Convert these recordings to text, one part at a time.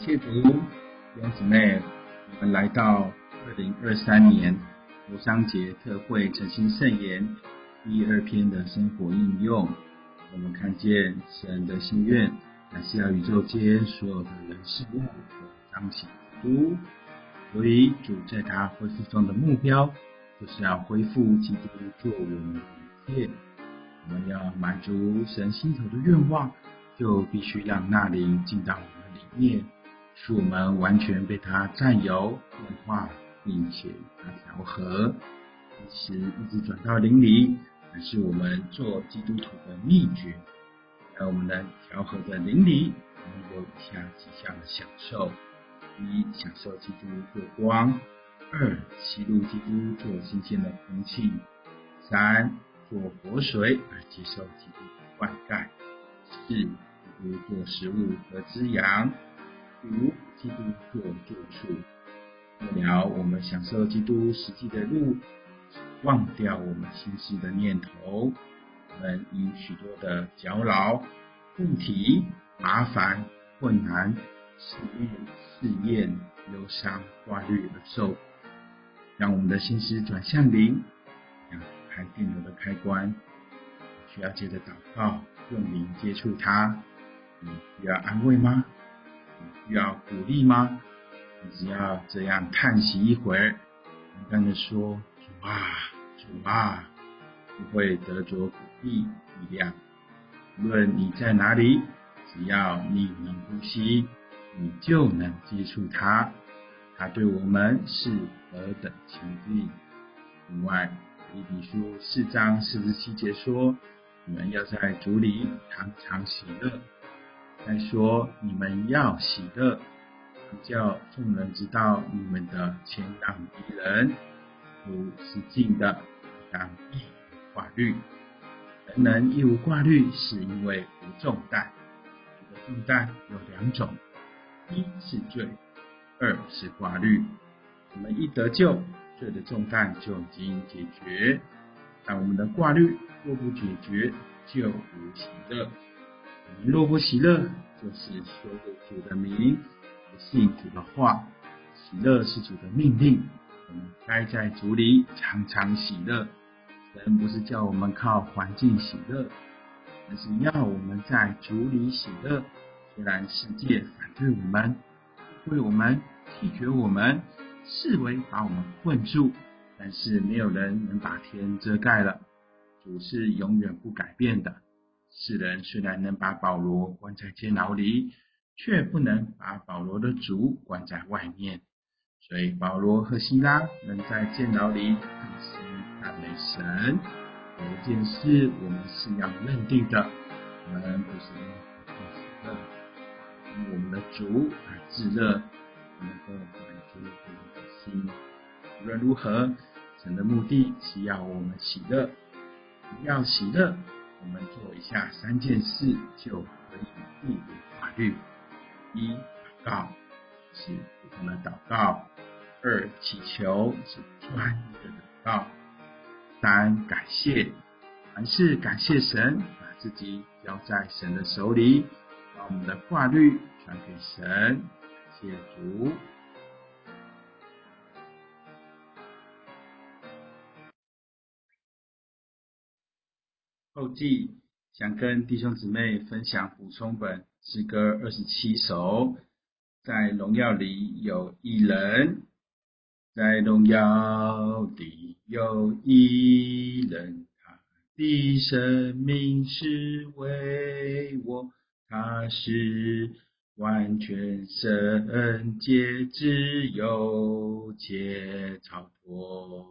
谢主，弟兄姊妹，我们来到二零二三年国商节特会诚心圣言第二篇的生活应用。我们看见神的心愿，乃是要宇宙间所有的人事物都彰显基督。所以主在他恢复中的目标，就是要恢复基督做我们的一切。我们要满足神心头的愿望，就必须让那灵进到我们里面。使我们完全被它占有、变化，并且它调和，一直一直转到灵里，乃是我们做基督徒的秘诀。在我们的调和的灵里，我们有以下几项的享受：一、享受基督做光；二、吸入基督做新鲜的空气；三、做活水而接受基督的灌溉；四、基督做食物和滋养。如基督做住处，末了我们享受基督实际的路，忘掉我们心事的念头，我们因许多的搅扰、问题、麻烦、困难、试验、试验、忧伤、挂虑而受，让我们的心思转向灵，打开电流的开关，需要借着祷告，用灵接触它。你需要安慰吗？你需要鼓励吗？你只要这样叹息一会儿，简单的说：“主啊，主啊！”不会得着鼓励力量。无论你在哪里，只要你能呼吸，你就能接触他。他对我们是何等亲近。另外，《以比书》四章四十七节说：“你们要在主里常常喜乐。”再说，你们要喜乐，叫众人知道你们的前挡敌人，如是敬的当义无挂虑。人能义无挂虑，是因为无重担。这个重担有两种：一是罪，二是挂虑。我们一得救，罪的重担就已经解决；但我们的挂虑若不解决，就无喜乐。我们若不喜乐，就是说着主的名，不信主的话。喜乐是主的命令，我们该在主里常常喜乐。神不是叫我们靠环境喜乐，而是要我们在主里喜乐。虽然世界反对我们，为我们拒绝我们，视为把我们困住，但是没有人能把天遮盖了。主是永远不改变的。世人虽然能把保罗关在监牢里，却不能把保罗的主关在外面。所以保罗和希拉能在监牢里坦心赞美神。有一件事我们是要认定的：我们不是因为因我们的主而自热，能够满足我们的心。无论如何，神的目的是要我们喜乐，要喜乐。我们做以下三件事就可以避免法律：一、祷告是普通的祷告；二、祈求是专一的祷告；三、感谢，凡事感谢神，把自己交在神的手里，把我们的挂虑传给神，谢主。后记想跟弟兄姊妹分享补充本诗歌二十七首，在荣耀里有一人，在荣耀里有一人，他的生命是为我，他是完全圣洁自由且超脱。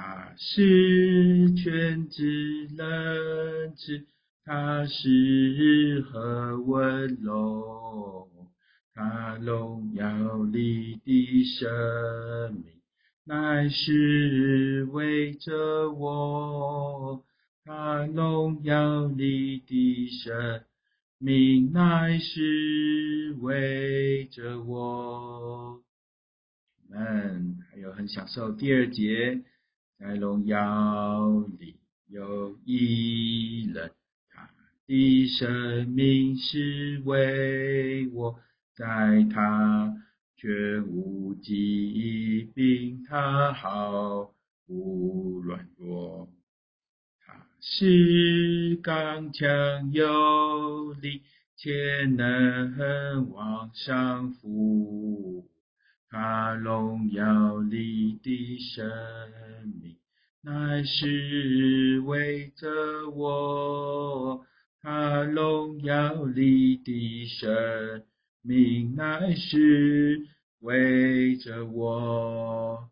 他是全知能知，他是何温柔，他荣耀里的生命乃是为着我，他荣耀里的生命乃是为着我。们还有很享受第二节。在荣耀里有一人，他的生命是为我，在他绝无疾病，他毫无软弱。他是刚强有力，且能往上浮。他荣耀里的神，乃是为着我。他荣耀里的生命，乃是为着我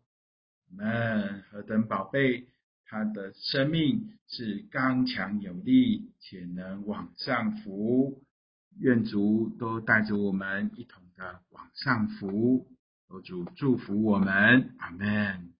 们何等宝贝！他的生命是刚强有力，且能往上浮。愿主都带着我们一同的往上浮。主祝福我们，阿门。